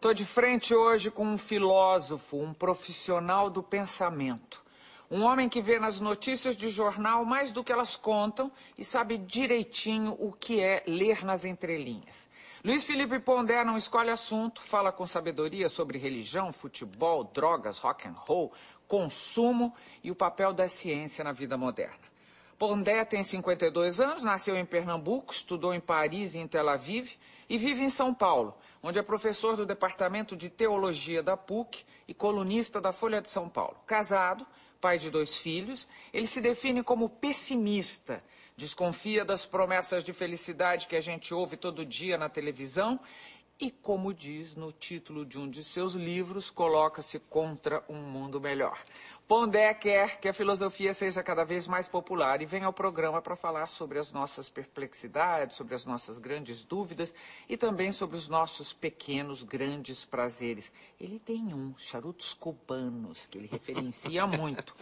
Estou de frente hoje com um filósofo, um profissional do pensamento. Um homem que vê nas notícias de jornal mais do que elas contam e sabe direitinho o que é ler nas entrelinhas. Luiz Felipe Pondé não escolhe assunto, fala com sabedoria sobre religião, futebol, drogas, rock and roll, consumo e o papel da ciência na vida moderna. Pondé tem 52 anos, nasceu em Pernambuco, estudou em Paris e em Tel Aviv e vive em São Paulo, onde é professor do Departamento de Teologia da PUC e colunista da Folha de São Paulo. Casado, pai de dois filhos, ele se define como pessimista, desconfia das promessas de felicidade que a gente ouve todo dia na televisão e, como diz no título de um de seus livros, coloca-se contra um mundo melhor. Pondé quer que a filosofia seja cada vez mais popular e vem ao programa para falar sobre as nossas perplexidades, sobre as nossas grandes dúvidas e também sobre os nossos pequenos, grandes prazeres. Ele tem um, charutos cubanos, que ele referencia muito.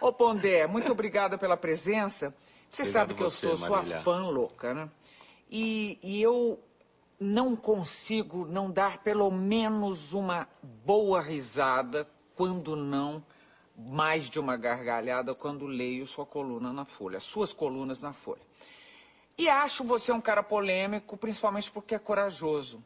Ô Pondé, muito obrigada pela presença. Você Obrigado sabe que eu você, sou sua Marília. fã louca, né? E, e eu não consigo não dar pelo menos uma boa risada, quando não mais de uma gargalhada, quando leio sua coluna na Folha, suas colunas na Folha. E acho você um cara polêmico, principalmente porque é corajoso.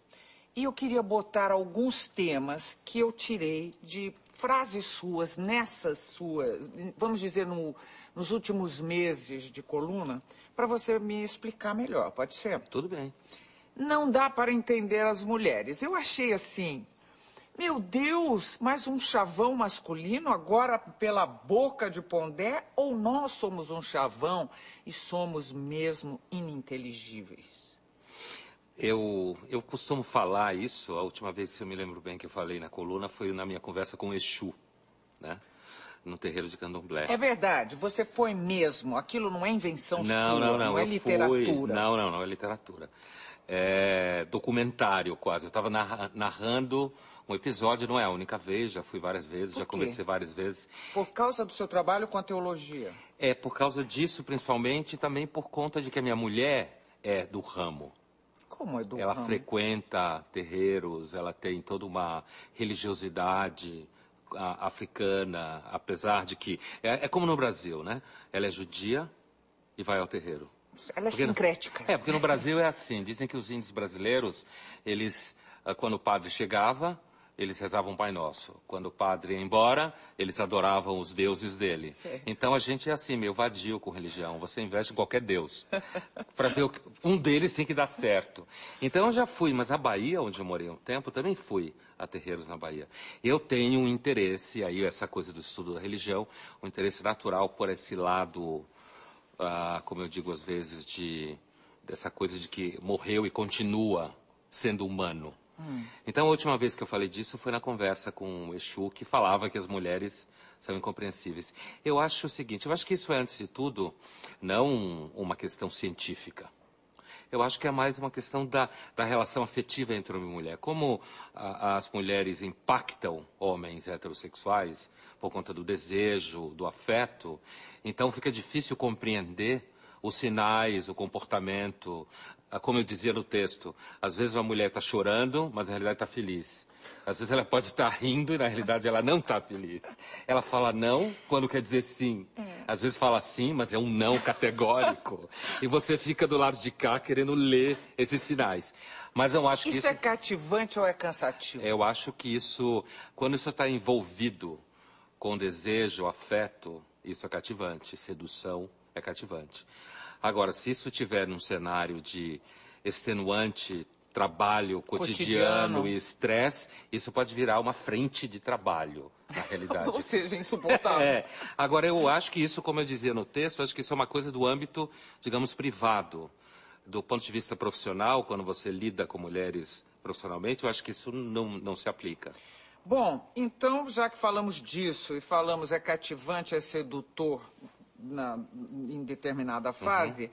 E eu queria botar alguns temas que eu tirei de frases suas, nessas suas, vamos dizer, no- nos últimos meses de coluna, para você me explicar melhor, pode ser? Tudo bem. Não dá para entender as mulheres. Eu achei assim, meu Deus, mais um chavão masculino agora pela boca de Pondé? Ou nós somos um chavão e somos mesmo ininteligíveis? Eu, eu costumo falar isso, a última vez, se eu me lembro bem que eu falei na coluna, foi na minha conversa com o Exu, né? No terreiro de Candomblé. É verdade, você foi mesmo. Aquilo não é invenção não, sua, não, não, é eu literatura. Fui, não, não, não é literatura. É documentário quase. Eu estava narrando um episódio, não é a única vez, já fui várias vezes, já conversei várias vezes. Por causa do seu trabalho com a teologia. É por causa disso, principalmente, e também por conta de que a minha mulher é do ramo. Como é do ela ramo? frequenta terreiros, ela tem toda uma religiosidade ah, africana, apesar de que. É, é como no Brasil, né? Ela é judia e vai ao terreiro. Ela é Porque no- sincrética. É, porque no Brasil é assim. Dizem que os índios brasileiros, eles, ah, quando o padre chegava, eles rezavam o Pai Nosso. Quando o padre ia embora, eles adoravam os deuses dele. Sei. Então a gente é assim, meio vadio com religião. Você investe em qualquer deus. Para ver que... Um deles tem que dar certo. Então eu já fui, mas a Bahia, onde eu morei um tempo, também fui a terreiros na Bahia. Eu tenho um interesse, aí essa coisa do estudo da religião, um interesse natural por esse lado ah, como eu digo às vezes, de dessa coisa de que morreu e continua sendo humano. Então, a última vez que eu falei disso foi na conversa com o Exu, que falava que as mulheres são incompreensíveis. Eu acho o seguinte, eu acho que isso é, antes de tudo, não uma questão científica. Eu acho que é mais uma questão da, da relação afetiva entre homem e mulher. Como a- as mulheres impactam homens heterossexuais por conta do desejo, do afeto, então fica difícil compreender os sinais, o comportamento. Ah, Como eu dizia no texto, às vezes uma mulher está chorando, mas na realidade está feliz. Às vezes ela pode estar rindo e na realidade ela não está feliz. Ela fala não quando quer dizer sim. Às vezes fala sim, mas é um não categórico. e você fica do lado de cá querendo ler esses sinais. Mas eu acho que Isso isso, é cativante ou é cansativo? eu acho que isso, quando isso está envolvido com desejo, afeto, isso é cativante. Sedução é cativante. Agora, se isso tiver num cenário de extenuante trabalho cotidiano, Cotidiano. e estresse, isso pode virar uma frente de trabalho, na realidade. Ou seja, insuportável. É. Agora, eu acho que isso, como eu dizia no texto, acho que isso é uma coisa do âmbito, digamos, privado. Do ponto de vista profissional, quando você lida com mulheres profissionalmente, eu acho que isso não, não se aplica. Bom, então, já que falamos disso e falamos é cativante, é sedutor na- em determinada fase,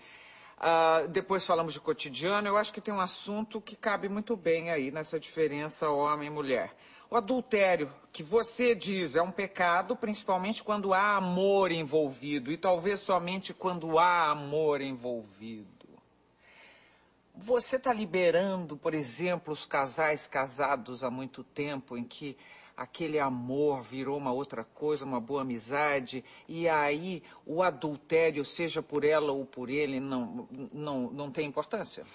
ah, depois falamos de cotidiano, eu acho que tem um assunto que cabe muito bem aí nessa diferença homem e mulher. O adultério, que você diz é um pecado, principalmente quando há amor envolvido, e talvez somente quando há amor envolvido. Você está liberando, por exemplo, os casais casados há muito tempo, em que aquele amor virou uma outra coisa, uma boa amizade, e aí o adultério, seja por ela ou por ele, não, não, não tem importância?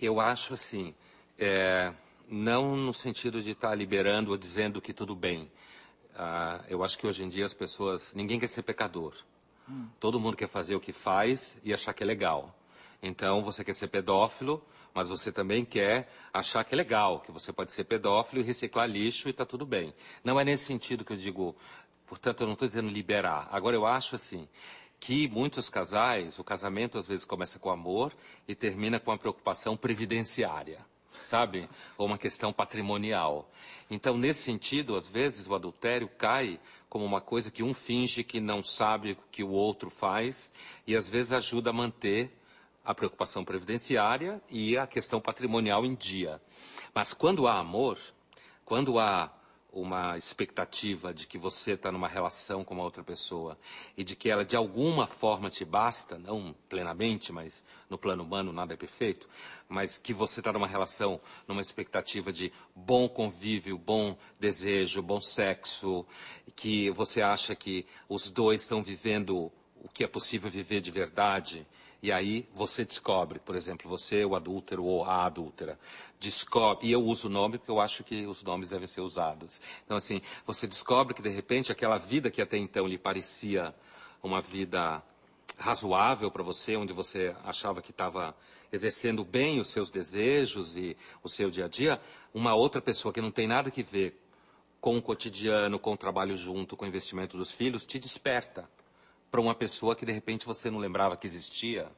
Eu acho assim, é, não no sentido de estar tá liberando ou dizendo que tudo bem. Ah, eu acho que hoje em dia as pessoas, ninguém quer ser pecador. Hum. Todo mundo quer fazer o que faz e achar que é legal. Então, você quer ser pedófilo, mas você também quer achar que é legal, que você pode ser pedófilo e reciclar lixo e está tudo bem. Não é nesse sentido que eu digo, portanto, eu não estou dizendo liberar. Agora, eu acho assim, que muitos casais, o casamento às vezes começa com amor e termina com uma preocupação previdenciária, sabe? Ou uma questão patrimonial. Então, nesse sentido, às vezes o adultério cai como uma coisa que um finge que não sabe o que o outro faz e às vezes ajuda a manter a preocupação previdenciária e a questão patrimonial em dia. Mas quando há amor, quando há uma expectativa de que você está numa relação com uma outra pessoa e de que ela de alguma forma te basta, não plenamente, mas no plano humano nada é perfeito, mas que você está numa relação, numa expectativa de bom convívio, bom desejo, bom sexo, que você acha que os dois estão vivendo o que é possível viver de verdade e aí você descobre, por exemplo, você, o adúltero ou a adúltera, descobre, e eu uso o nome porque eu acho que os nomes devem ser usados. Então, assim, você descobre que de repente aquela vida que até então lhe parecia uma vida razoável para você, onde você achava que estava exercendo bem os seus desejos e o seu dia a dia, uma outra pessoa que não tem nada que ver com o cotidiano, com o trabalho junto, com o investimento dos filhos, te desperta para uma pessoa que de repente você não lembrava que existia,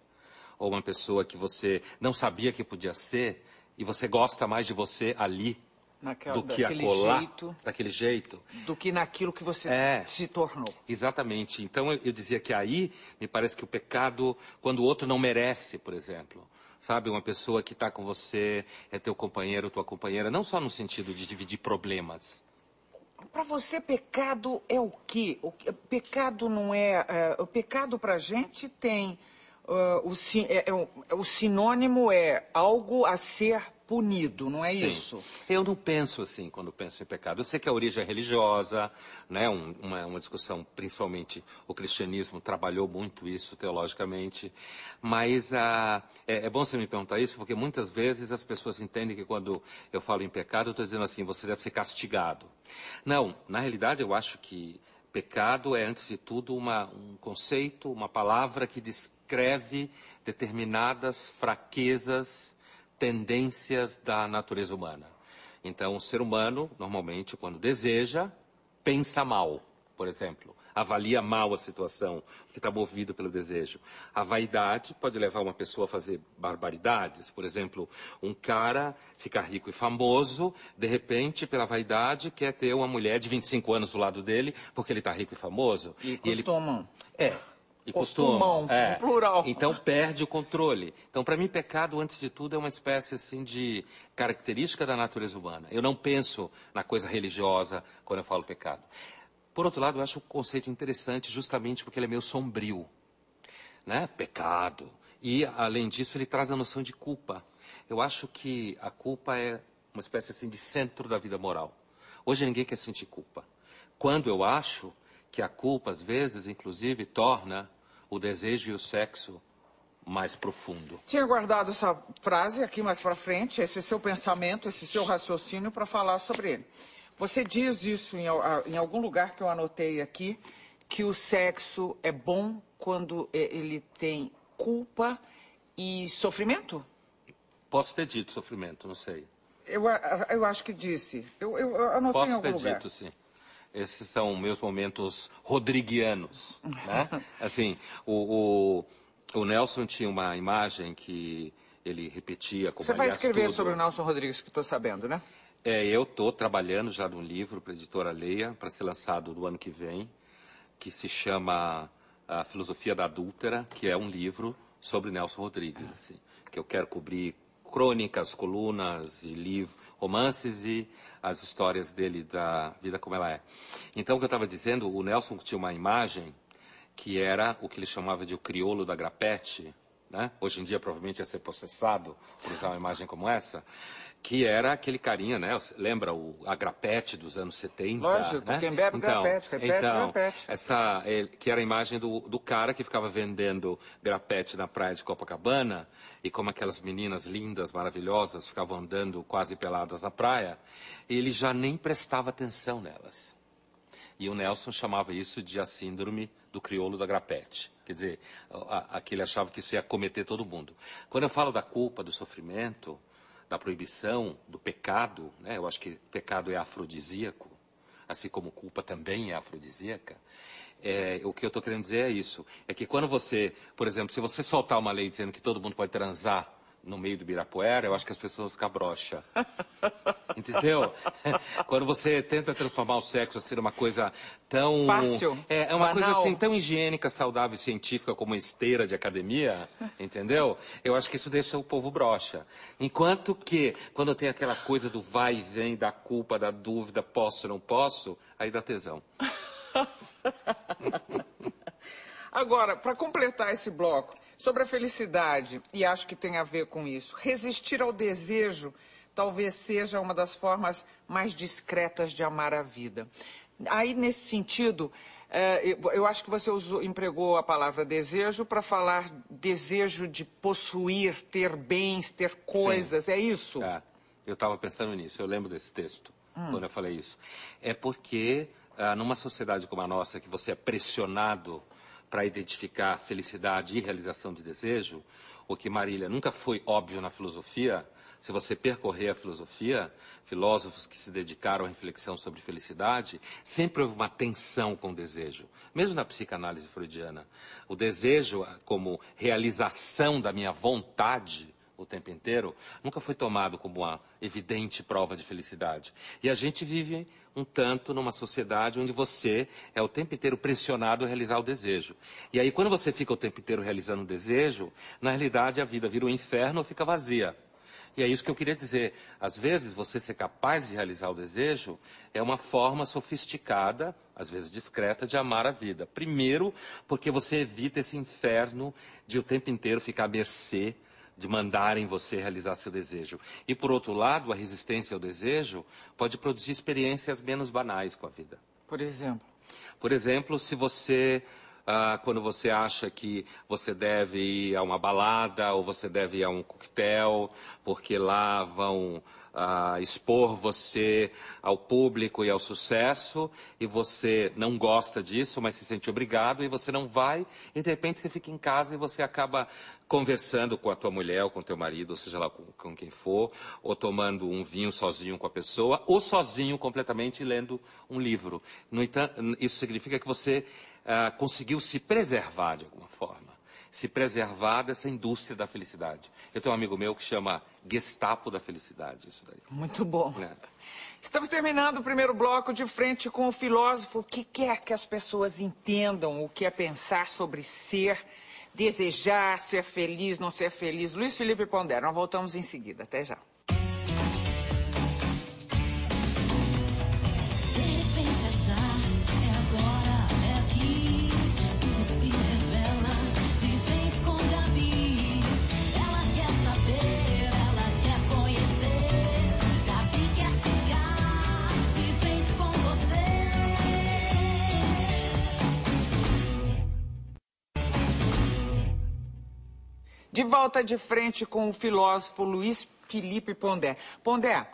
ou uma pessoa que você não sabia que podia ser, e você gosta mais de você ali Naquela, do que acolá, jeito, daquele jeito. Do que naquilo que você é, se tornou. Exatamente. Então eu, eu dizia que aí me parece que o pecado, quando o outro não merece, por exemplo, sabe? Uma pessoa que está com você, é teu companheiro, tua companheira, não só no sentido de dividir problemas, para você, pecado é o quê? O, pecado não é. é o pecado para a gente tem. Uh, o, é, é, é, o sinônimo é algo a ser punido, não é Sim. isso? Eu não penso assim quando penso em pecado. Eu sei que a origem é religiosa, né? Um, uma, uma, discussão, principalmente o cristianismo trabalhou muito isso teologicamente, mas ah, é, é, bom você me perguntar isso porque muitas vezes as pessoas entendem que quando eu falo em pecado eu estou dizendo assim, você deve ser castigado. Não, na realidade eu acho que pecado é antes de tudo uma, um conceito, uma palavra que descreve determinadas fraquezas tendências da natureza humana. Então, o ser humano, normalmente, quando deseja, pensa mal, por exemplo. Avalia mal a situação, que está movido pelo desejo. A vaidade pode levar uma pessoa a fazer barbaridades. Por exemplo, um cara fica rico e famoso, de repente, pela vaidade, quer ter uma mulher de 25 anos do lado dele, porque ele está rico e famoso. E, e costumam. Ele... É, e costumam, é. plural. Então perde o controle. Então, para mim, pecado, antes de tudo, é uma espécie assim de característica da natureza humana. Eu não penso na coisa religiosa quando eu falo pecado. Por outro lado, eu acho o conceito interessante justamente porque ele é meio sombrio. Né? Pecado. E, além disso, ele traz a noção de culpa. Eu acho que a culpa é uma espécie assim de centro da vida moral. Hoje ninguém quer sentir culpa. Quando eu acho que a culpa, às vezes, inclusive, torna o desejo e o sexo mais profundo. Tinha guardado essa frase aqui mais para frente, esse seu pensamento, esse seu raciocínio para falar sobre ele. Você diz isso em, em, algum lugar que eu anotei aqui, que o sexo é bom quando ele tem culpa e sofrimento? Posso ter dito sofrimento, não sei. Eu, eu acho que disse. Eu, eu anotei Posso em algum lugar. Posso ter dito, sim. Esses são meus momentos rodriguianos. Né? Assim, o, o, o, Nelson tinha uma imagem que ele repetia como Você vai escrever tudo. sobre o Nelson Rodrigues, que estou sabendo, né? É, eu estou trabalhando já num livro para a editora Leia, para ser lançado no ano que vem, que se chama A Filosofia da Adúltera, que é um livro sobre Nelson Rodrigues, assim, que eu quero cobrir crônicas, colunas e livros, romances e as histórias dele da vida como ela é. Então, o que eu estava dizendo, o Nelson tinha uma imagem que era o que ele chamava de o crioulo da grapete, né? hoje em dia provavelmente ia ser processado por usar uma imagem como essa, que era aquele carinha, né? Lembra o agrapete dos anos 70? Lógico, né? quem bebe então, grapete, repete, então, grapete. Essa, que era a imagem do, do cara que ficava vendendo grapete na praia de Copacabana e como aquelas meninas lindas, maravilhosas, ficavam andando quase peladas na praia, ele já nem prestava atenção nelas. E o Nelson chamava isso de a síndrome do crioulo da grapete. Quer dizer, aquele achava que isso ia cometer todo mundo. Quando eu falo da culpa, do sofrimento, da proibição, do pecado, né? eu acho que pecado é afrodisíaco, assim como culpa também é afrodisíaca. É, o que eu estou querendo dizer é isso. É que quando você, por exemplo, se você soltar uma lei dizendo que todo mundo pode transar no meio do Birapuera, eu acho que as pessoas vão ficar broxa. Entendeu? Quando você tenta transformar o sexo assim numa coisa tão... Fácil. É, é uma banal. coisa assim tão higiênica, saudável e científica como esteira de academia, entendeu? Eu acho que isso deixa o povo broxa. Enquanto que, quando tem aquela coisa do vai e vem, da culpa, da dúvida, posso ou não posso, aí dá tesão. Agora, para completar esse bloco, sobre a felicidade, e acho que tem a ver com isso, resistir ao desejo talvez seja uma das formas mais discretas de amar a vida. Aí, nesse sentido, eh, eu acho que você usou, empregou a palavra desejo para falar desejo de possuir, ter bens, ter coisas, Sim. é isso? É, eu estava pensando nisso, eu lembro desse texto, quando eu falei isso. É porque, ah, numa sociedade como a nossa, que você é pressionado para identificar felicidade e realização de desejo, o que Marília nunca foi óbvio na filosofia, se você percorrer a filosofia, filósofos que se dedicaram à reflexão sobre felicidade, sempre houve uma tensão com o desejo, mesmo na psicanálise freudiana. O desejo, como realização da minha vontade, o tempo inteiro, nunca foi tomado como uma evidente prova de felicidade. E a gente vive um tanto numa sociedade onde você é o tempo inteiro pressionado a realizar o desejo. E aí, quando você fica o tempo inteiro realizando o desejo, na realidade a vida vira um inferno ou fica vazia. E é isso que eu queria dizer. Às vezes, você ser capaz de realizar o desejo é uma forma sofisticada, às vezes discreta, de amar a vida. Primeiro, porque você evita esse inferno de o tempo inteiro ficar à mercê de mandarem você realizar seu desejo. E, por outro lado, a resistência ao desejo pode produzir experiências menos banais com a vida. Por exemplo? Por exemplo, se você, ah, quando você acha que você deve ir a uma balada ou você deve ir a um coquetel, porque lá vão ah, expor você ao público e ao sucesso, e você não gosta disso, mas se sente obrigado, e você não vai, e de repente você fica em casa e você acaba conversando com a tua mulher ou com o teu marido, ou seja lá com, com quem for, ou tomando um vinho sozinho com a pessoa, ou sozinho completamente lendo um livro. No entanto, isso significa que você ah, conseguiu se preservar de alguma forma. Se preservar dessa indústria da felicidade. Eu tenho um amigo meu que chama Gestapo da Felicidade, isso daí. Muito bom. É. Estamos terminando o primeiro bloco de frente com o filósofo que quer que as pessoas entendam o que é pensar sobre ser, desejar, ser feliz, não ser feliz. Luiz Felipe Pondé, nós voltamos em seguida. Até já. De volta de frente com o filósofo Luiz Felipe Pondé. Pondé,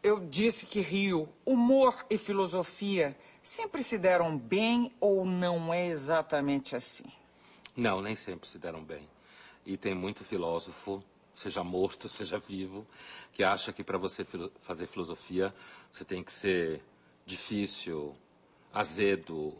eu disse que Rio, humor e filosofia sempre se deram bem ou não é exatamente assim? Não, nem sempre se deram bem. E tem muito filósofo, seja morto, seja vivo, que acha que para você filo fazer filosofia você tem que ser difícil, azedo,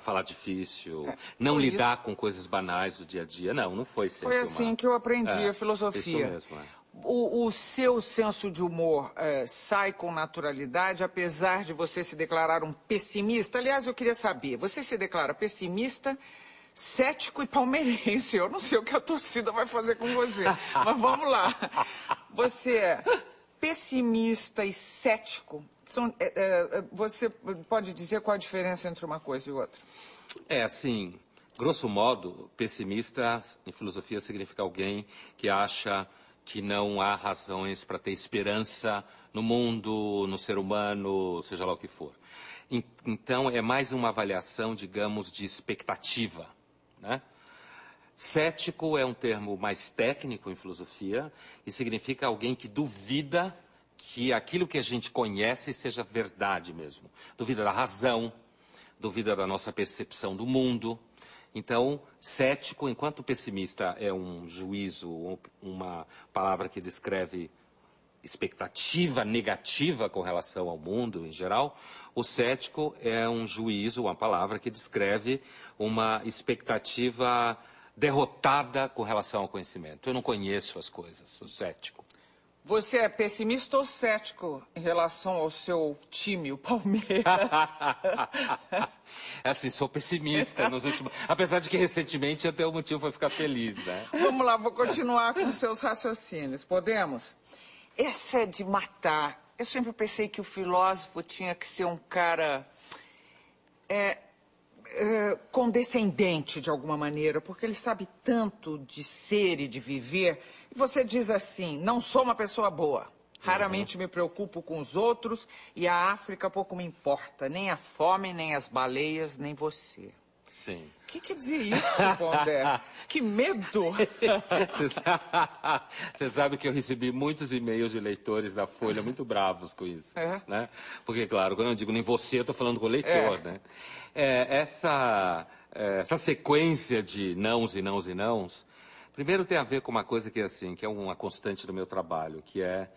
falar difícil, não foi lidar com coisas banais do dia a dia. Não, não foi sempre Foi assim uma- que eu aprendi É, a filosofia. Isso mesmo, é. O, o seu senso de humor eh, sai com naturalidade, apesar de você se declarar um pessimista? Aliás, eu queria saber, você se declara pessimista, cético e palmeirense. Eu não sei o que a torcida vai fazer com você, mas vamos lá. Você é pessimista e cético. São, eh, eh, você pode dizer qual a diferença entre uma coisa e outra? É assim, Grosso modo, pessimista em filosofia significa alguém que acha que não há razões para ter esperança no mundo, no ser humano, seja lá o que for. Então, é mais uma avaliação, digamos, de expectativa. Né? Cético é um termo mais técnico em filosofia e significa alguém que duvida que aquilo que a gente conhece seja verdade mesmo. Duvida da razão, duvida da nossa percepção do mundo. Então, cético, enquanto pessimista é um juízo, uma palavra que descreve expectativa negativa com relação ao mundo em geral, o cético é um juízo, uma palavra que descreve uma expectativa derrotada com relação ao conhecimento. Eu não conheço as coisas, sou cético. Você é pessimista ou cético em relação ao seu time, o Palmeiras? É assim, sou pessimista nos últimos. Apesar de que recentemente eu tenho um motivo para ficar feliz, né? Vamos lá, vou continuar com seus raciocínios. Podemos? Essa é de matar. Eu sempre pensei que o filósofo tinha que ser um cara. É, é, condescendente de alguma maneira, porque ele sabe tanto de ser e de viver. E você diz assim: não sou uma pessoa boa. Raramente me preocupo com os outros e a África pouco me importa. Nem a fome, nem as baleias, nem você. Sim. O que quer dizer isso, Pondé? que medo! Você sabe, sabe que eu recebi muitos e-mails de leitores da Folha muito bravos com isso. É? Né? Porque, claro, quando eu digo nem você, eu estou falando com o leitor. É. Né? É, essa, é, essa sequência de nãos e nãos e nãos, primeiro tem a ver com uma coisa que é assim, que é uma constante do meu trabalho, que é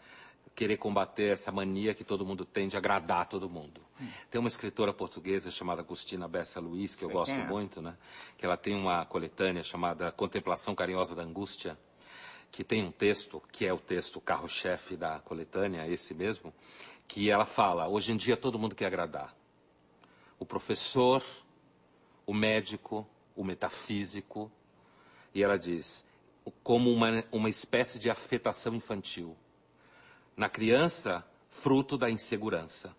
querer combater essa mania que todo mundo tem de agradar todo mundo. Tem uma escritora portuguesa chamada Agustina Bessa Luiz, que eu Sei gosto é. muito, né? Que ela tem uma coletânea chamada Contemplação Carinhosa da Angústia, que tem um texto, que é o texto carro-chefe da coletânea, esse mesmo, que ela fala, hoje em dia todo mundo quer agradar. O professor, o médico, o metafísico, e ela diz, como uma, uma espécie de afetação infantil. Na criança, fruto da insegurança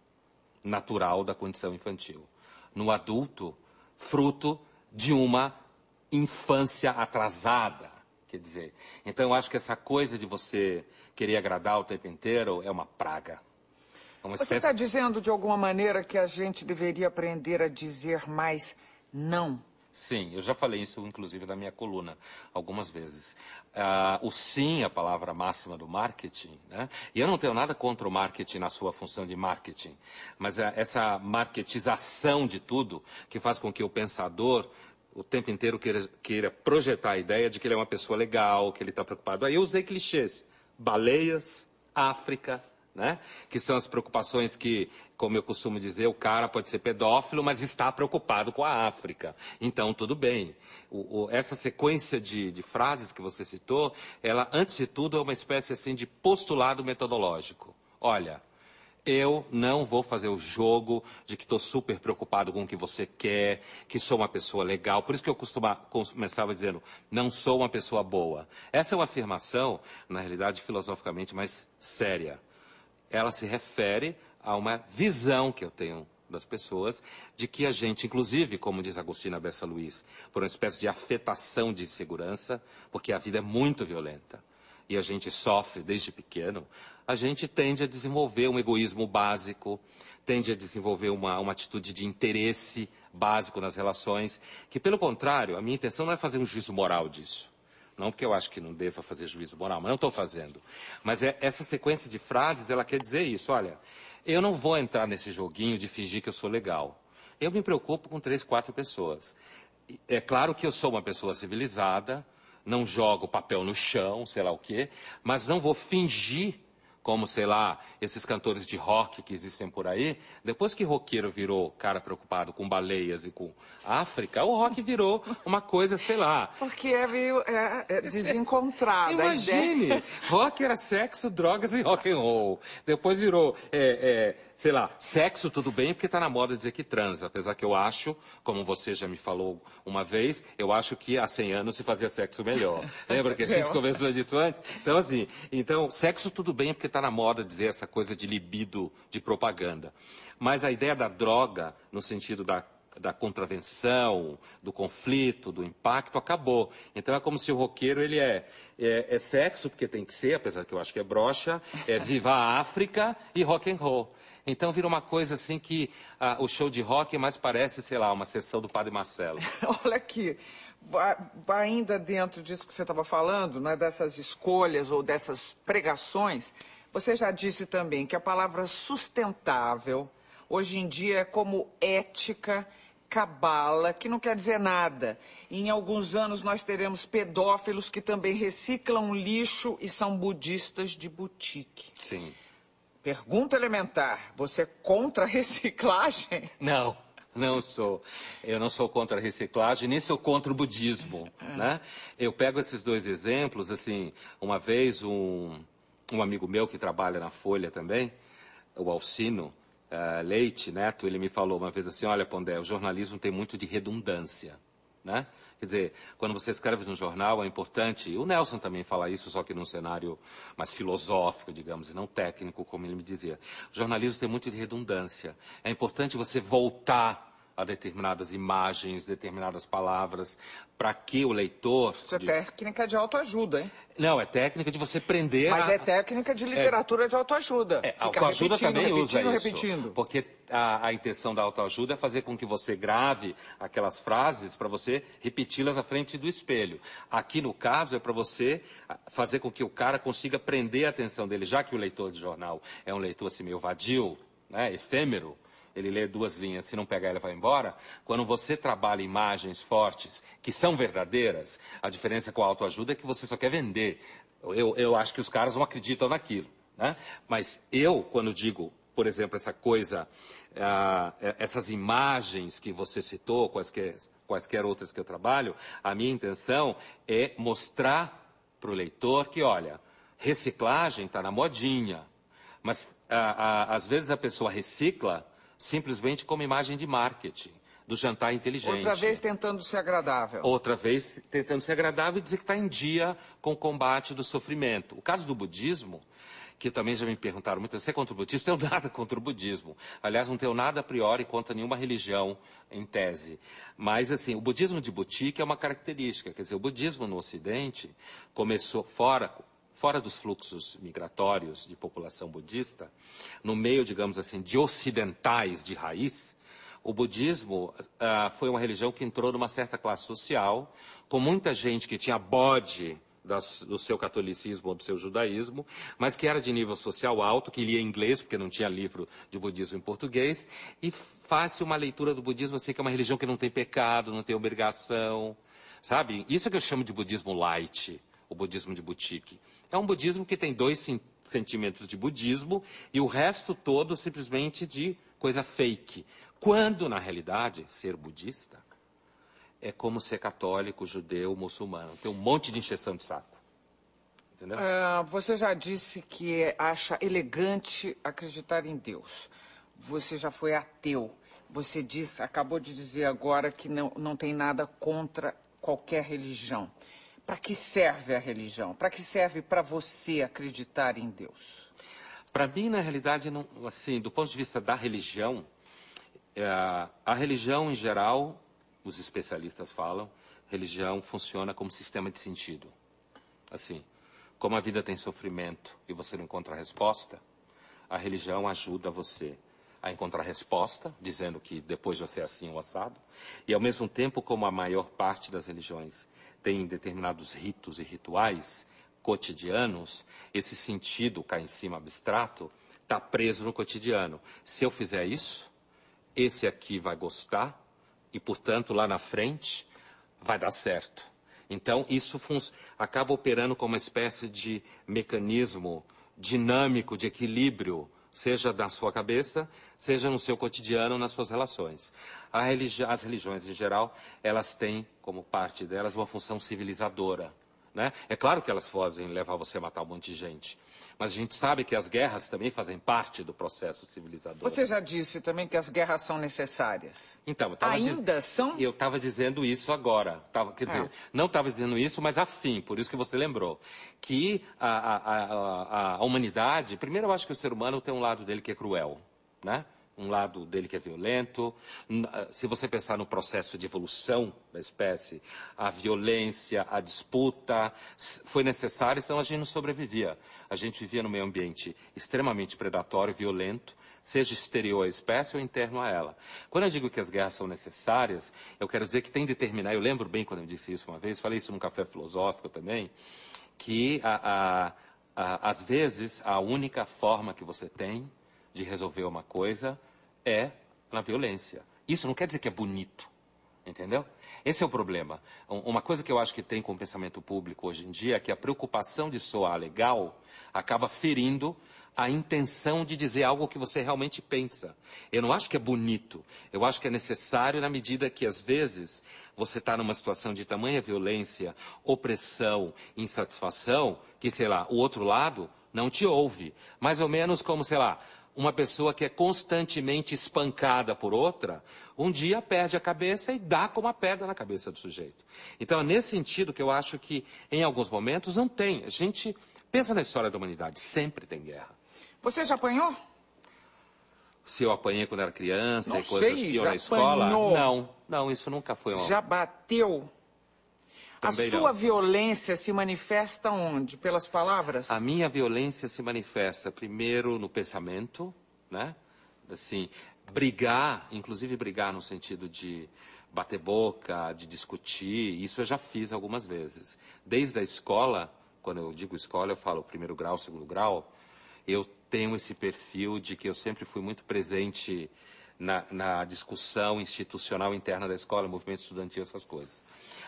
natural da condição infantil. No adulto, fruto de uma infância atrasada. Quer dizer, então eu acho que essa coisa de você querer agradar o tempo inteiro é uma praga. É uma Você está dizendo de alguma maneira que a gente deveria aprender a dizer mais não? Sim, eu já falei isso, inclusive, na minha coluna, algumas vezes. Ah, o sim a palavra máxima do marketing, né? E eu não tenho nada contra o marketing na sua função de marketing, mas é essa marketização de tudo que faz com que o pensador o tempo inteiro queira, queira projetar a ideia de que ele é uma pessoa legal, que ele está preocupado. Aí eu usei clichês. Baleias, África, né? Que são as preocupações que, como eu costumo dizer, o cara pode ser pedófilo, mas está preocupado com a África. Então, tudo bem. O- o- essa sequência de, de frases que você citou, ela, antes de tudo, é uma espécie assim de postulado metodológico. Olha, eu não vou fazer o jogo de que estou super preocupado com o que você quer, que sou uma pessoa legal. Por isso que eu costuma, começava dizendo, não sou uma pessoa boa. Essa é uma afirmação, na realidade, filosoficamente mais séria ela se refere a uma visão que eu tenho das pessoas, de que a gente, inclusive, como diz Agostina Bessa Luiz, por uma espécie de afetação de insegurança, porque a vida é muito violenta e a gente sofre desde pequeno, a gente tende a desenvolver um egoísmo básico, tende a desenvolver uma, uma atitude de interesse básico nas relações, que, pelo contrário, a minha intenção não é fazer um juízo moral disso. Não porque eu acho que não deva fazer juízo moral, mas não estou fazendo. Mas é, essa sequência de frases, ela quer dizer isso. Olha, eu não vou entrar nesse joguinho de fingir que eu sou legal. Eu me preocupo com três, quatro pessoas. É claro que eu sou uma pessoa civilizada, não jogo papel no chão, sei lá o quê, mas não vou fingir como, sei lá, esses cantores de rock que existem por aí. Depois que roqueiro virou cara preocupado com baleias e com África, o rock virou uma coisa, sei lá, Porque é meio é, é desencontrada. a ideia. Imagine! rock era sexo, drogas e rock and roll. Depois virou, é, é, sei lá, sexo tudo bem porque está na moda dizer que transa. Apesar que eu acho, como você já me falou uma vez, eu acho que há 100 anos se fazia sexo melhor. Lembra que a gente conversou disso antes? Então, assim, então, sexo tudo bem porque está na moda dizer essa coisa de libido, de propaganda. Mas a ideia da droga, no sentido da da contravenção, do conflito, do impacto, acabou. Então é como se o roqueiro ele é, é, é sexo, porque tem que ser, apesar que eu acho que é brocha, é viva a África e rock and roll. Então vira uma coisa assim que ah, o show de rock mais parece, sei lá, uma sessão do Padre Marcelo. Olha aqui, ainda dentro disso que você estava falando, né, dessas escolhas ou dessas pregações, você já disse também que a palavra sustentável hoje em dia é como ética, cabala, que não quer dizer nada. Em alguns anos nós teremos pedófilos que também reciclam lixo e são budistas de boutique. Sim. Pergunta elementar: você é contra a reciclagem? Não, não sou. Eu não sou contra a reciclagem, nem sou contra o budismo, né? Eu pego esses dois exemplos, assim, uma vez um, um amigo meu que trabalha na Folha também, o Alcino eh, Leite Neto, ele me falou uma vez assim, olha Pondé, o jornalismo tem muito de redundância, né? Quer dizer, quando você escreve num jornal é importante, o Nelson também fala isso, só que num cenário mais filosófico, digamos, e não técnico, como ele me dizia. O jornalismo tem muito de redundância. É importante você voltar a determinadas imagens, determinadas palavras, para que o leitor... Isso é de- técnica de autoajuda, hein? Não, é técnica de você prender Mas a... é técnica de literatura de autoajuda. É, Fica autoajuda repetindo, também usa repetindo, isso. repetindo. Porque a, a intenção da autoajuda é fazer com que você grave aquelas frases para você repeti-las à frente do espelho. Aqui, no caso, é para você fazer com que o cara consiga prender a atenção dele, já que o leitor de jornal é um leitor assim meio vadio, né, efêmero, ele lê duas linhas, se não pegar ele vai embora. Quando você trabalha imagens fortes, que são verdadeiras, a diferença com a autoajuda é que você só quer vender. Eu, eu acho que os caras não acreditam naquilo. Né? Mas eu, quando digo, por exemplo, essa coisa, eh, essas imagens que você citou, quaisquer, quaisquer outras que eu trabalho, a minha intenção é mostrar para o leitor que, olha, reciclagem está na modinha. Mas ah, ah, às vezes a pessoa recicla simplesmente como imagem de marketing, do jantar inteligente. Outra vez tentando ser agradável. Outra vez tentando ser agradável e dizer que está em dia com o combate do sofrimento. O caso do budismo, que também já me perguntaram muito, você é contra o budismo? Eu tenho nada contra o budismo. Aliás, não tenho nada a priori contra nenhuma religião em tese. Mas, assim, o budismo de boutique é uma característica. Quer dizer, o budismo no Ocidente começou fora, fora dos fluxos migratórios de população budista, no meio, digamos assim, de ocidentais de raiz, o budismo ah, foi uma religião que entrou numa certa classe social, com muita gente que tinha bode das- do seu catolicismo ou do seu judaísmo, mas que era de nível social alto, que lia inglês, porque não tinha livro de budismo em português, e faz uma leitura do budismo assim, que é uma religião que não tem pecado, não tem obrigação, sabe? Isso é que eu chamo de budismo light, o budismo de boutique. É um budismo que tem dois sen- sentimentos de budismo e o resto todo simplesmente de coisa fake. Quando, na realidade, ser budista é como ser católico, judeu, muçulmano. Tem um monte de encheção de saco. Entendeu? Ah, você já disse que acha elegante acreditar em Deus. Você já foi ateu. Você disse, acabou de dizer agora que não, não tem nada contra qualquer religião. Para que serve a religião? Para que serve para você acreditar em Deus? Para mim, na realidade, não- assim, do ponto de vista da religião, é, a religião em geral, os especialistas falam, religião funciona como sistema de sentido. Assim, como a vida tem sofrimento e você não encontra resposta, a religião ajuda você a encontrar resposta, dizendo que depois você é assim ou assado, e ao mesmo tempo, como a maior parte das religiões tem determinados ritos e rituais cotidianos, esse sentido cá em cima abstrato está preso no cotidiano. Se eu fizer isso, esse aqui vai gostar e, portanto, lá na frente vai dar certo. Então, isso acaba operando como uma espécie de mecanismo dinâmico de equilíbrio, seja na sua cabeça, seja no seu cotidiano, nas suas relações. Religi- as religiões, em geral, elas têm, como parte delas, uma função civilizadora. Né? É claro que elas podem levar você a matar um monte de gente, mas a gente sabe que as guerras também fazem parte do processo civilizador. Você já disse também que as guerras são necessárias. Então, eu tava diz- Ainda são? Eu estava dizendo isso agora. Tava, quer dizer, Ah. não estava dizendo isso, mas afim, por isso que você lembrou. Que a, a, a, a, a humanidade, primeiro eu acho que o ser humano tem um lado dele que é cruel, né? Um lado dele que é violento. Ah, Se você pensar no processo de evolução da espécie, a violência, a disputa foi necessária, senão a gente não sobrevivia. A gente vivia num meio ambiente extremamente predatório, violento, seja exterior à espécie ou interno a ela. Quando eu digo que as guerras são necessárias, eu quero dizer que tem de determinar, eu lembro bem quando eu disse isso uma vez, falei isso num café filosófico também, que a- a- a- às vezes a única forma que você tem de resolver uma coisa é na violência. Isso não quer dizer que é bonito, entendeu? Esse é o problema. Um- Uma coisa que eu acho que tem com o pensamento público hoje em dia é que a preocupação de soar legal acaba ferindo a intenção de dizer algo que você realmente pensa. Eu não acho que é bonito. Eu acho que é necessário na medida que, às vezes, você está numa situação de tamanha violência, opressão, insatisfação, que, sei lá, o outro lado não te ouve. Mais ou menos como, sei lá, uma pessoa que é constantemente espancada por outra, um dia perde a cabeça e dá com uma pedra na cabeça do sujeito. Então, é nesse sentido que eu acho que, em alguns momentos, não tem. A gente pensa na história da humanidade, sempre tem guerra. Você já apanhou? Se eu apanhei quando era criança Não e coisas sei, assim, ou na escola, apanhou. não, não, isso nunca foi uma... Já bateu? Também a sua não. violência se manifesta onde? Pelas palavras? A minha violência se manifesta primeiro no pensamento, né? Assim, brigar, inclusive brigar no sentido de bater boca, de discutir, isso eu já fiz algumas vezes. Desde a escola, quando eu digo escola, eu falo primeiro grau, segundo grau, eu tenho esse perfil de que eu sempre fui muito presente na, na discussão institucional interna da escola, movimento estudantil, essas coisas.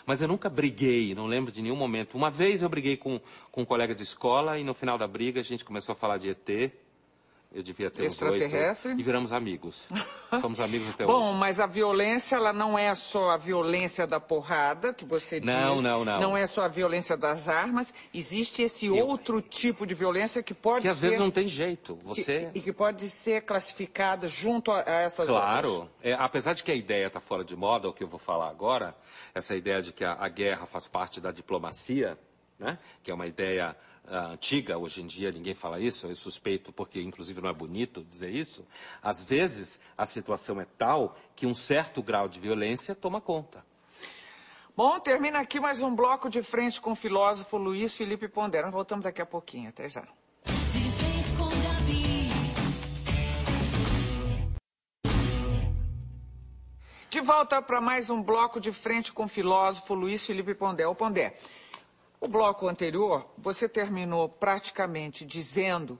Mas eu nunca briguei, não lembro de nenhum momento. Uma vez eu briguei com, com um colega de escola e no final da briga a gente começou a falar de ET. Eu devia ter uns Extraterrestre? oito, E viramos amigos. Somos amigos até Bom, hoje. mas a violência, ela não é só a violência da porrada, que você Não, diz. não, não. Não é só a violência das armas. Existe esse outro tipo de violência que pode Que às ser... vezes não tem jeito. que- Você... E que pode ser classificada junto a, a essas outras. Claro. É, apesar de que a ideia está fora de moda, o que eu vou falar agora, essa ideia de que a, a guerra faz parte da diplomacia, né? que é uma ideia antiga, hoje em dia ninguém fala isso, eu suspeito porque inclusive não é bonito dizer isso, às vezes a situação é tal que um certo grau de violência toma conta. Bom, termina aqui mais um bloco de frente com o filósofo Luiz Felipe Pondera. Nós voltamos daqui a pouquinho. Até já. De volta para mais um bloco de frente com o filósofo Luiz Felipe Pondé. Ô Pondé, o bloco anterior, você terminou praticamente dizendo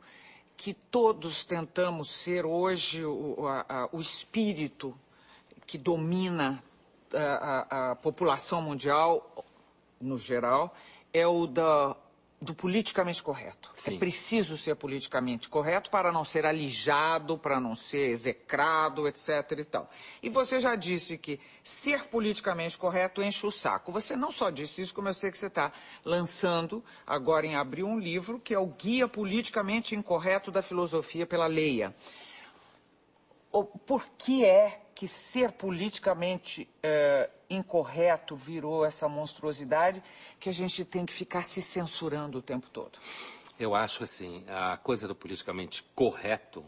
que todos tentamos ser hoje o, a- a- o espírito que domina a, a- a população mundial, no geral, é o da, do politicamente correto. É Sim. preciso ser politicamente correto para não ser alijado, para não ser execrado, etc. e tal. E você já disse que ser politicamente correto enche o saco. Você não só disse isso, como eu sei que você está lançando agora em abril um livro que é o Guia Politicamente Incorreto da Filosofia pela Leia. Por que é que ser politicamente eh, incorreto virou essa monstruosidade que a gente tem que ficar se censurando o tempo todo? Eu acho assim, a coisa do politicamente correto,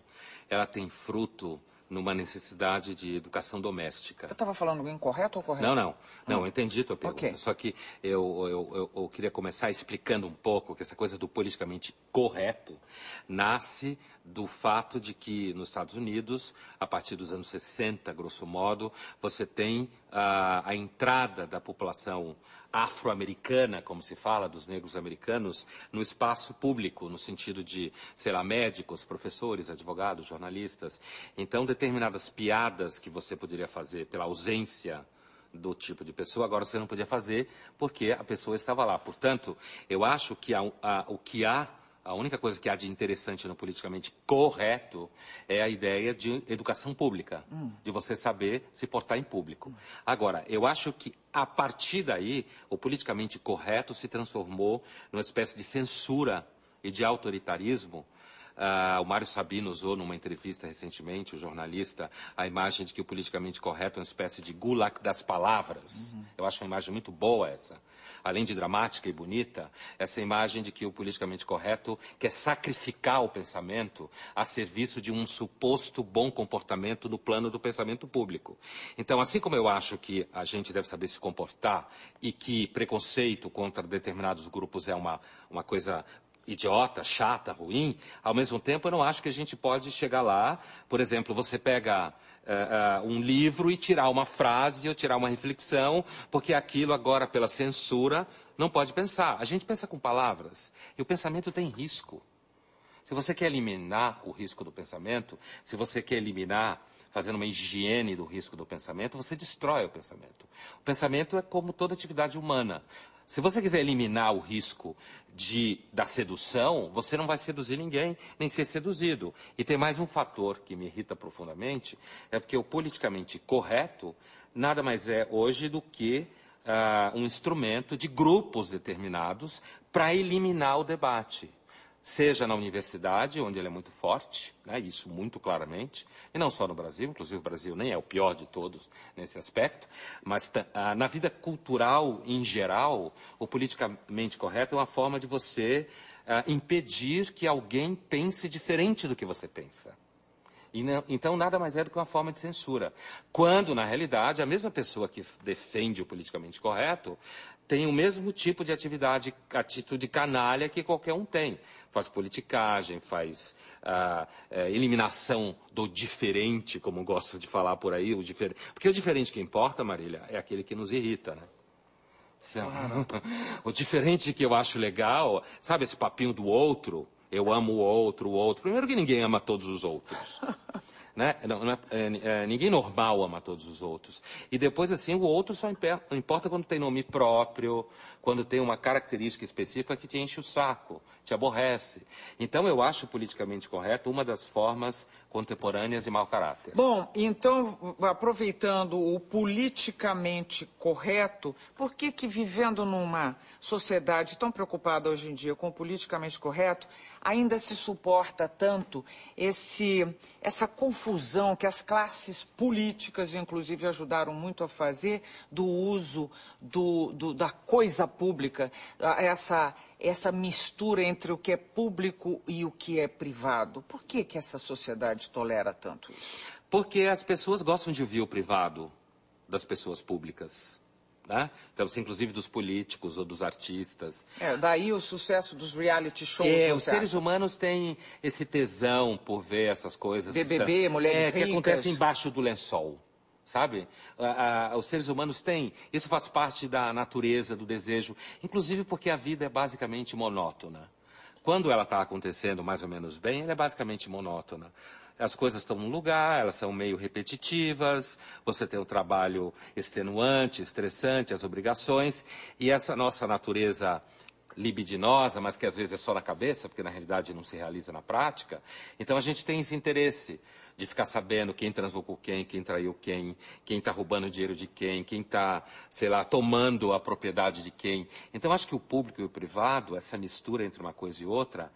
ela tem fruto numa necessidade de educação doméstica. Eu estava falando incorreto ou correto? Não, não. Não, eu entendi a tua pergunta. Ok. Só que eu, eu, eu, eu queria começar explicando um pouco que essa coisa do politicamente correto nasce do fato de que nos Estados Unidos, a partir dos anos 60, grosso modo, você tem ah, a entrada da população afro-americana, como se fala, dos negros americanos, no espaço público, no sentido de, sei lá, médicos, professores, advogados, jornalistas. Então, determinadas piadas que você poderia fazer pela ausência do tipo de pessoa, agora você não podia fazer porque a pessoa estava lá. Portanto, eu acho que a- a- o que há, a única coisa que há de interessante no politicamente correto é a ideia de educação pública, de você saber se portar em público. Agora, eu acho que a partir daí, o politicamente correto se transformou numa espécie de censura e de autoritarismo Uh, o Mário Sabino usou numa entrevista recentemente, o jornalista, a imagem de que o politicamente correto é uma espécie de gulag das palavras. Uhum. Eu acho uma imagem muito boa essa. Além de dramática e bonita, essa imagem de que o politicamente correto quer sacrificar o pensamento a serviço de um suposto bom comportamento no plano do pensamento público. Então, assim como eu acho que a gente deve saber se comportar e que preconceito contra determinados grupos é uma, uma coisa idiota, chata, ruim, ao mesmo tempo eu não acho que a gente pode chegar lá, por exemplo, você pega uh, uh, um livro e tirar uma frase ou tirar uma reflexão, porque aquilo agora pela censura não pode pensar. A gente pensa com palavras e o pensamento tem risco. Se você quer eliminar o risco do pensamento, se você quer eliminar fazendo uma higiene do risco do pensamento, você destrói o pensamento. O pensamento é como toda atividade humana. Se você quiser eliminar o risco de, da sedução, você não vai seduzir ninguém, nem ser seduzido. E tem mais um fator que me irrita profundamente, é porque o politicamente correto nada mais é hoje do que uh, um instrumento de grupos determinados para eliminar o debate seja na universidade, onde ele é muito forte, né, isso muito claramente, e não só no Brasil, inclusive o Brasil nem é o pior de todos nesse aspecto, mas ah, na vida cultural em geral, o politicamente correto é uma forma de você ah, impedir que alguém pense diferente do que você pensa. Não, então, nada mais é do que uma forma de censura. Quando, na realidade, a mesma pessoa que defende o politicamente correto tem o mesmo tipo de atividade, atitude canalha que qualquer um tem. Faz politicagem, faz ah, é, eliminação do diferente, como gosto de falar por aí. O difer... Porque o diferente que importa, Marília, é aquele que nos irrita, né? Claro. o diferente que eu acho legal, sabe esse papinho do outro? Eu amo o outro, o outro. Primeiro que ninguém ama todos os outros. Né? Não, não é, é, é, ninguém normal ama todos os outros. E depois, assim, o outro só importa quando tem nome próprio, quando tem uma característica específica que te enche o saco, te aborrece. Então, eu acho politicamente correto uma das formas contemporâneas de mau caráter. Bom, então, aproveitando o politicamente correto, por que que vivendo numa sociedade tão preocupada hoje em dia com o politicamente correto, ainda se suporta tanto esse, essa confusão que as classes políticas, inclusive, ajudaram muito a fazer do uso do, do, da coisa pública, essa, essa mistura entre o que é público e o que é privado. Por que, que essa sociedade tolera tanto isso? Porque as pessoas gostam de ouvir o privado das pessoas públicas. Né? Então, inclusive dos políticos ou dos artistas. É, daí o sucesso dos reality shows. É, os seres humanos têm esse tesão por ver essas coisas. BBB, que são, mulheres é, ricas. que acontece embaixo do lençol sabe? os seres humanos têm, isso faz parte da natureza, do desejo, inclusive porque a vida é basicamente monótona. Quando ela está acontecendo mais ou menos bem, ela é basicamente monótona. As coisas estão no lugar, elas são meio repetitivas, você tem o trabalho extenuante, estressante, as obrigações, e essa nossa natureza libidinosa, mas que às vezes é só na cabeça, porque na realidade não se realiza na prática. Então a gente tem esse interesse de ficar sabendo quem transou com quem, quem traiu quem, quem está roubando dinheiro de quem, quem está, sei lá, tomando a propriedade de quem. Então acho que o público e o privado, essa mistura entre uma coisa e outra,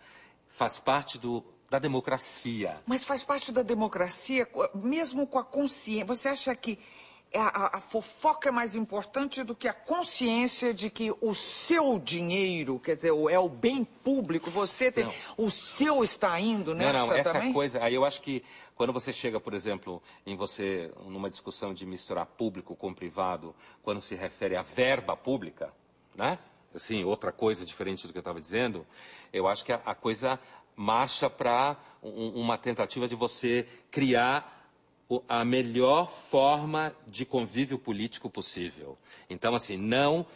faz parte do, da democracia. Mas faz parte da democracia, mesmo com a consciência. Você acha que a, a, fofoca é mais importante do que a consciência de que o seu dinheiro, quer dizer, é o bem público, você tem, o seu está indo nessa não, não, essa também? coisa, aí eu acho que quando você chega, por exemplo, em você, numa discussão de misturar público com privado, quando se refere à verba pública, né? Assim, outra coisa diferente do que eu estava dizendo, eu acho que a, a coisa marcha para um, uma tentativa de você criar a melhor forma de convívio político possível. Então, assim, não.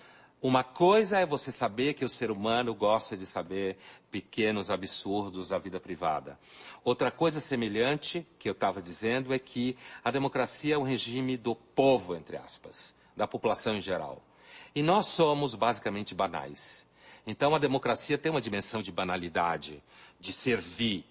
Uma coisa é você saber que o ser humano gosta de saber pequenos absurdos da vida privada. Outra coisa semelhante que eu estava dizendo é que a democracia é um regime do povo, entre aspas, da população em geral. E nós somos basicamente banais. Então a democracia tem uma dimensão de banalidade, de servir,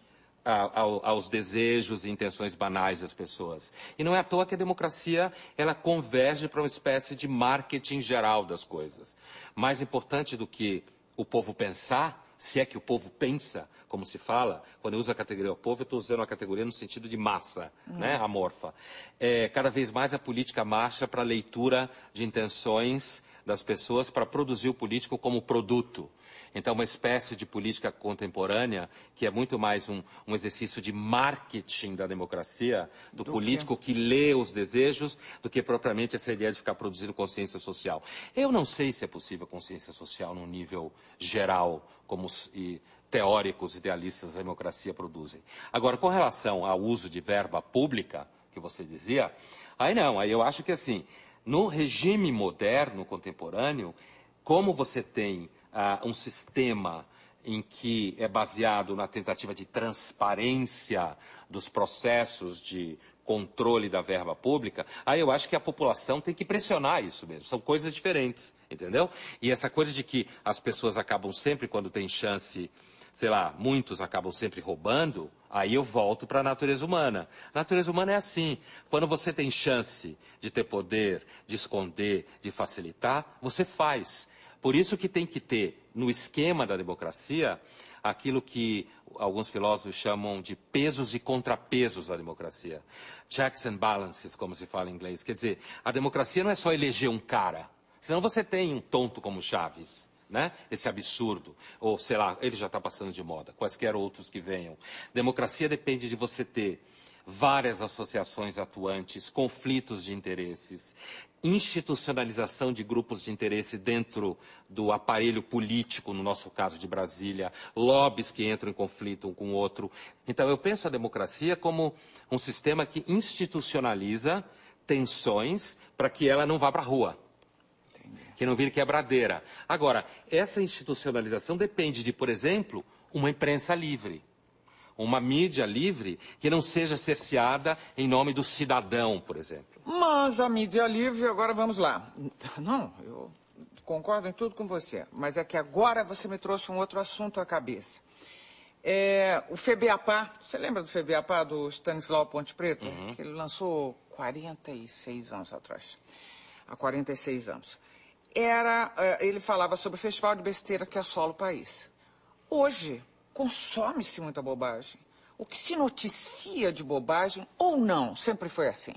aos desejos e intenções banais das pessoas. E não é à toa que a democracia ela converge para uma espécie de marketing geral das coisas. Mais importante do que o povo pensar, se é que o povo pensa, como se fala, quando eu uso a categoria povo, eu estou usando a categoria no sentido de massa, né, amorfa. É, cada vez mais a política marcha para a leitura de intenções das pessoas para produzir o político como produto. Então, uma espécie de política contemporânea que é muito mais um, um exercício de marketing da democracia, do, Do político que lê os desejos, do que propriamente essa ideia de ficar produzindo consciência social. Eu não sei se é possível consciência social num nível geral, como e teóricos idealistas da democracia produzem. Agora, com relação ao uso de verba pública, que você dizia, aí não, aí eu acho que assim, no regime moderno, contemporâneo, como você tem ah, um sistema em que é baseado na tentativa de transparência dos processos de controle da verba pública, aí eu acho que a população tem que pressionar isso mesmo. São coisas diferentes, entendeu? E essa coisa de que as pessoas acabam sempre, quando tem chance, sei lá, muitos acabam sempre roubando, aí eu volto para a natureza humana. A natureza humana é assim. Quando você tem chance de ter poder, de esconder, de facilitar, você faz. Por isso que tem que ter, no esquema da democracia, aquilo que alguns filósofos chamam de pesos e contrapesos da democracia. Checks and balances, como se fala em inglês. Quer dizer, a democracia não é só eleger um cara. Senão você tem um tonto como Chaves. Né? Esse absurdo, ou sei lá, ele já está passando de moda, quaisquer outros que venham. Democracia depende de você ter várias associações atuantes, conflitos de interesses, institucionalização de grupos de interesse dentro do aparelho político, no nosso caso de Brasília, lobbies que entram em conflito um com o outro. Então, eu penso a democracia como um sistema que institucionaliza tensões para que ela não vá para a rua. Que não vire quebradeira. Agora, essa institucionalização depende de, por exemplo, uma imprensa livre uma mídia livre que não seja cerceada em nome do cidadão, por exemplo. Mas a mídia livre, agora vamos lá. Não, eu concordo em tudo com você, mas é que agora você me trouxe um outro assunto à cabeça. É, o FEBEAPA, você lembra do FEBEAPA do Stanislau Ponte Preta? Que ele lançou 46 anos atrás. Há 46 anos. Era, é, ele falava sobre o festival de besteira que assola o país. Hoje, consome-se muita bobagem. O que se noticia de bobagem ou não, sempre foi assim.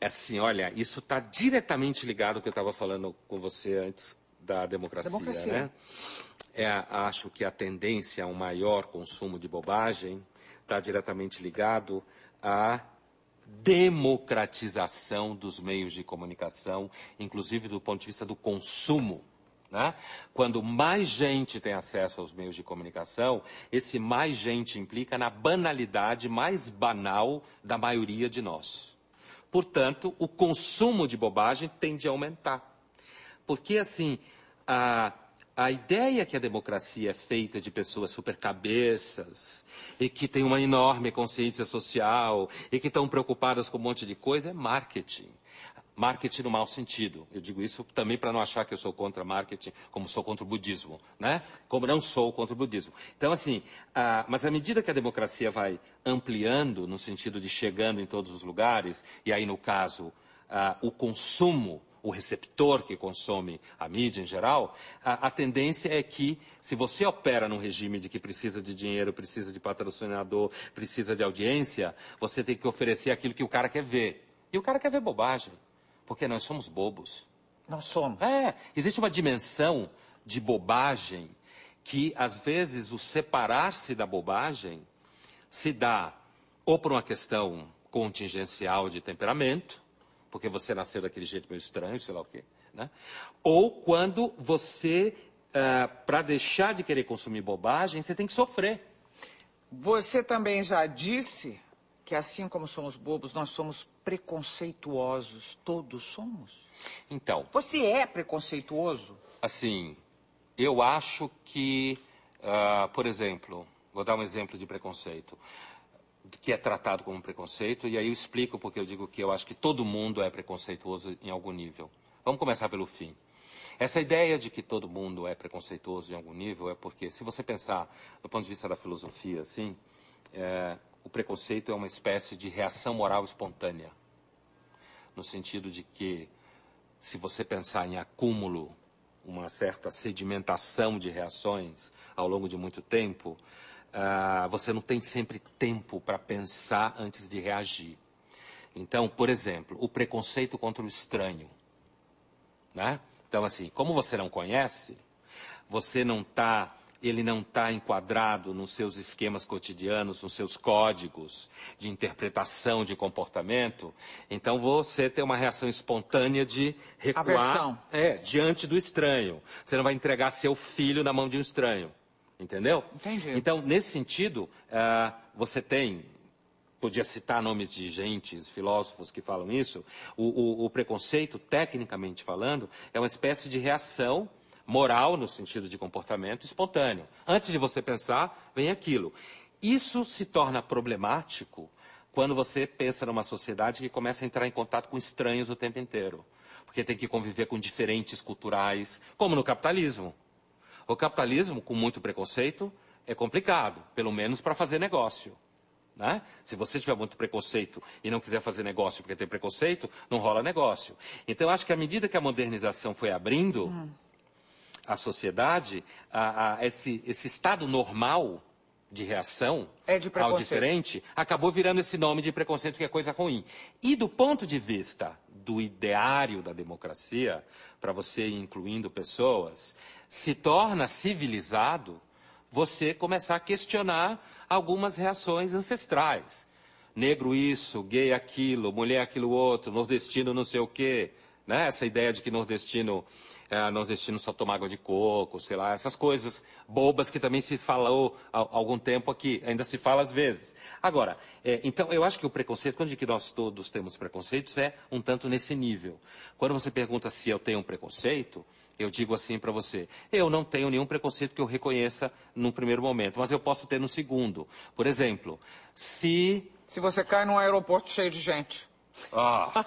É assim, olha, isso está diretamente ligado ao que eu estava falando com você antes da democracia, Democracia. né? É, acho que a tendência a um maior consumo de bobagem está diretamente ligado à democratização dos meios de comunicação, inclusive do ponto de vista do consumo. Né? Quando mais gente tem acesso aos meios de comunicação, esse mais gente implica na banalidade mais banal da maioria de nós. Portanto, o consumo de bobagem tende a aumentar. Porque, assim, a, a ideia que a democracia é feita de pessoas supercabeças e que têm uma enorme consciência social e que estão preocupadas com um monte de coisa é marketing. Marketing no mau sentido. Eu digo isso também para não achar que eu sou contra marketing, como sou contra o budismo, né? Como não sou contra o budismo. Então, assim, ah, mas à medida que a democracia vai ampliando, no sentido de chegando em todos os lugares, e aí, no caso, ah, o consumo, o receptor que consome a mídia em geral, a, a tendência é que, se você opera num regime de que precisa de dinheiro, precisa de patrocinador, precisa de audiência, você tem que oferecer aquilo que o cara quer ver. E o cara quer ver bobagem. Porque nós somos bobos. Nós somos. É, existe uma dimensão de bobagem que, às vezes, o separar-se da bobagem se dá ou por uma questão contingencial de temperamento, porque você nasceu daquele jeito meio estranho, sei lá o quê, né? ou quando você, para deixar de querer consumir bobagem, você tem que sofrer. Você também já disse que assim como somos bobos, nós somos preconceituosos. Todos somos. Então, Você é preconceituoso? assim, eu acho que, ah, por exemplo, vou dar um exemplo de preconceito, que é tratado como preconceito, e aí eu explico porque eu digo que eu acho que todo mundo é preconceituoso em algum nível. Vamos começar pelo fim. Essa ideia de que todo mundo é preconceituoso em algum nível é porque, se você pensar do ponto de vista da filosofia, assim, é, o preconceito é uma espécie de reação moral espontânea. No sentido de que, se você pensar em acúmulo uma certa sedimentação de reações ao longo de muito tempo, ah, você não tem sempre tempo para pensar antes de reagir. Então, por exemplo, o preconceito contra o estranho. Né? Então, assim, como você não conhece, você não está ele não está enquadrado nos seus esquemas cotidianos, nos seus códigos de interpretação de comportamento, então você tem uma reação espontânea de recuar Aversão. é, diante do estranho. Você não vai entregar seu filho na mão de um estranho. Entendeu? Entendi. Então, nesse sentido, ah, você tem podia citar nomes de gentes, filósofos que falam isso, o, o- o preconceito, tecnicamente falando, é uma espécie de reação moral, no sentido de comportamento, espontâneo. Antes de você pensar, vem aquilo. Isso se torna problemático quando você pensa numa sociedade que começa a entrar em contato com estranhos o tempo inteiro. Porque tem que conviver com diferentes culturais, como no capitalismo. O capitalismo, com muito preconceito, é complicado, pelo menos para fazer negócio. Né? Se você tiver muito preconceito e não quiser fazer negócio porque tem preconceito, não rola negócio. Então, acho que à medida que a modernização foi abrindo a sociedade, a- a- esse, esse estado normal de reação É de ao diferente acabou virando esse nome de preconceito que é coisa ruim. E do ponto de vista do ideário da democracia, para você incluindo pessoas, se torna civilizado você começar a questionar algumas reações ancestrais. Negro isso, gay aquilo, mulher aquilo outro, nordestino não sei o quê. Né? Essa ideia de que nordestino, eh, nordestino só toma água de coco, sei lá, essas coisas bobas que também se falou há há algum tempo aqui, ainda se fala às vezes. Agora, eh, então eu acho que o preconceito, quando digo que nós todos temos preconceitos, é um tanto nesse nível. Quando você pergunta se eu tenho um preconceito, eu digo assim para você, eu não tenho nenhum preconceito que eu reconheça no primeiro momento, mas eu posso ter no segundo. Por exemplo, se Se você cai num aeroporto cheio de gente. ah.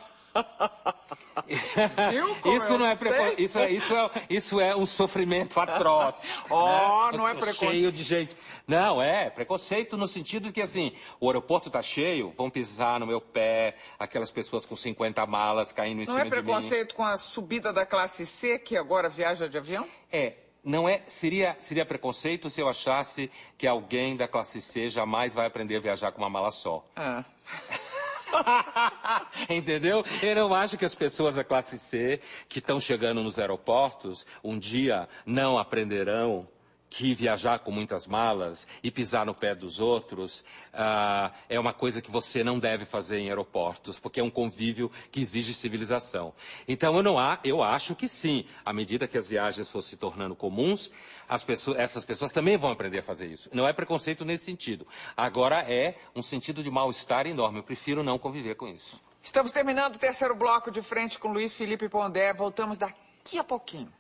Viu como Isso eu não é, sei? preco... isso, é, isso, é, isso é um sofrimento atroz. Ó, né? não é preconceito. Cheio de gente. Não, é preconceito no sentido de que, assim, o aeroporto está cheio, vão pisar no meu pé, aquelas pessoas com 50 malas caindo em Não cima é de mim. preconceito com a subida da classe C, que agora viaja de avião? É, não é, seria, seria preconceito se eu achasse que alguém da classe C jamais vai aprender a viajar com uma mala só. Ah. Entendeu? Eu não acho que as pessoas da classe C que estão chegando nos aeroportos um dia não aprenderão que viajar com muitas malas e pisar no pé dos outros ah, é uma coisa que você não deve fazer em aeroportos, porque é um convívio que exige civilização. Então eu não há, eu acho que sim, à medida que as viagens fossem se tornando comuns, as pessoas- essas pessoas também vão aprender a fazer isso. Não é preconceito nesse sentido. Agora é um sentido de mal-estar enorme. Eu prefiro não conviver com isso. Estamos terminando o terceiro bloco de frente com Luiz Felipe Pondé. Voltamos daqui a pouquinho.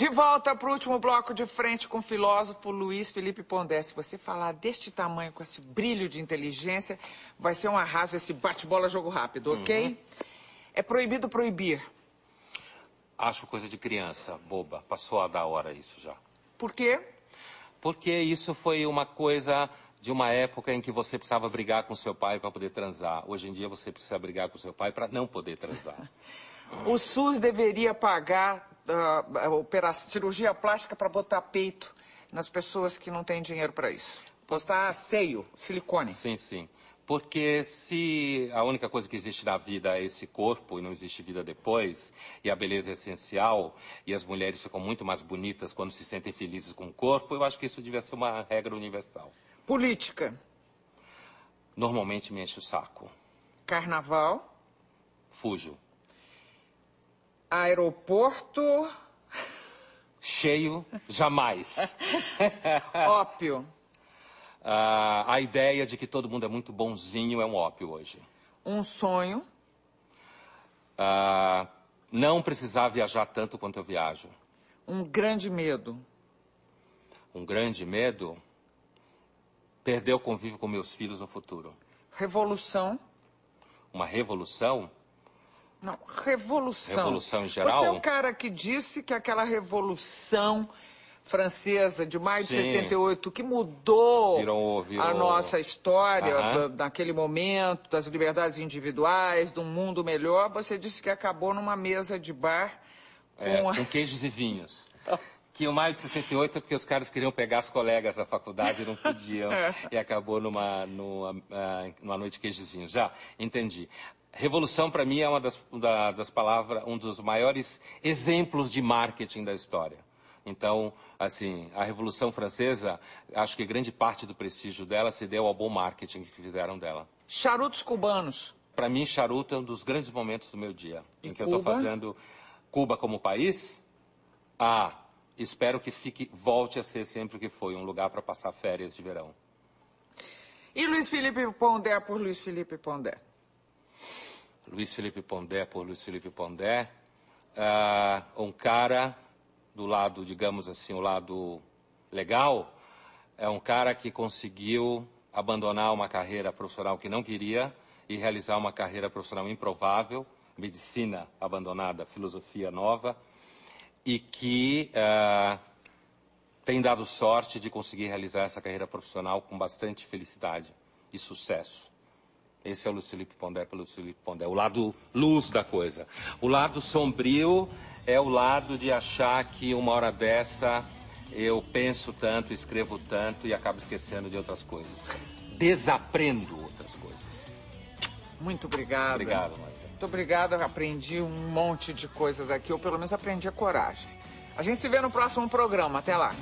De volta para o último bloco de frente com o filósofo Luiz Felipe Pondé. Se você falar deste tamanho, com esse brilho de inteligência, vai ser um arraso esse bate-bola jogo rápido, ok? É proibido proibir. Acho coisa de criança, boba. Passou a da hora isso já. Por quê? Porque isso foi uma coisa de uma época em que você precisava brigar com seu pai para poder transar. Hoje em dia você precisa brigar com seu pai para não poder transar. O SUS deveria pagar ah, a opera- cirurgia plástica para botar peito nas pessoas que não têm dinheiro para isso. Botar seio, silicone. sim, sim. Porque se a única coisa que existe na vida é esse corpo e não existe vida depois, e a beleza é essencial, e as mulheres ficam muito mais bonitas quando se sentem felizes com o corpo, eu acho que isso devia ser uma regra universal. Política, Normalmente me enche o saco. carnaval, Fujo. Aeroporto, Cheio, jamais. ópio, Ah, a ideia de que todo mundo é muito bonzinho é um ópio hoje. um sonho, Ah, não precisar viajar tanto quanto eu viajo. um grande medo, Um grande medo, perder o convívio com meus filhos no futuro. revolução. Uma revolução, Não, revolução. Revolução em geral? Você é o cara que disse que aquela revolução francesa de maio de Sim. 68 que mudou, Virou- virou- a nossa história daquele momento, das liberdades individuais, de um mundo melhor, você disse que acabou numa mesa de bar com É, a... com queijos e vinhos. Que o maio de 68 é porque os caras queriam pegar as colegas da faculdade e não podiam. É. E acabou numa, numa, ah, numa noite de queijos e vinhos. Já, entendi. Revolução, para mim, é uma das, da- das palavras, um dos maiores exemplos de marketing da história. Então, assim, a Revolução Francesa, acho que grande parte do prestígio dela se deu ao bom marketing que fizeram dela. Charutos cubanos. Para mim, charuto é um dos grandes momentos do meu dia. E em que eu estou Cuba? fazendo Cuba como país. Ah, espero que fique, volte a ser sempre o que foi, um lugar para passar férias de verão. E Luiz Felipe Pondé por Luiz Felipe Pondé. Luiz Felipe Pondé por Luiz Felipe Pondé. Ah, um cara do lado, digamos assim, o lado legal, é um cara que conseguiu abandonar uma carreira profissional que não queria e realizar uma carreira profissional improvável, medicina abandonada, filosofia nova, e que ah, tem dado sorte de conseguir realizar essa carreira profissional com bastante felicidade e sucesso. Esse é o Felipe Pondé pelo Felipe Pondé, o lado luz da coisa. O lado sombrio é o lado de achar que uma hora dessa eu penso tanto, escrevo tanto e acabo esquecendo de outras coisas. Desaprendo outras coisas. Muito obrigada. Obrigado, Marta. Muito obrigada, aprendi um monte de coisas aqui, ou pelo menos aprendi a coragem. A gente se vê no próximo programa. Até lá.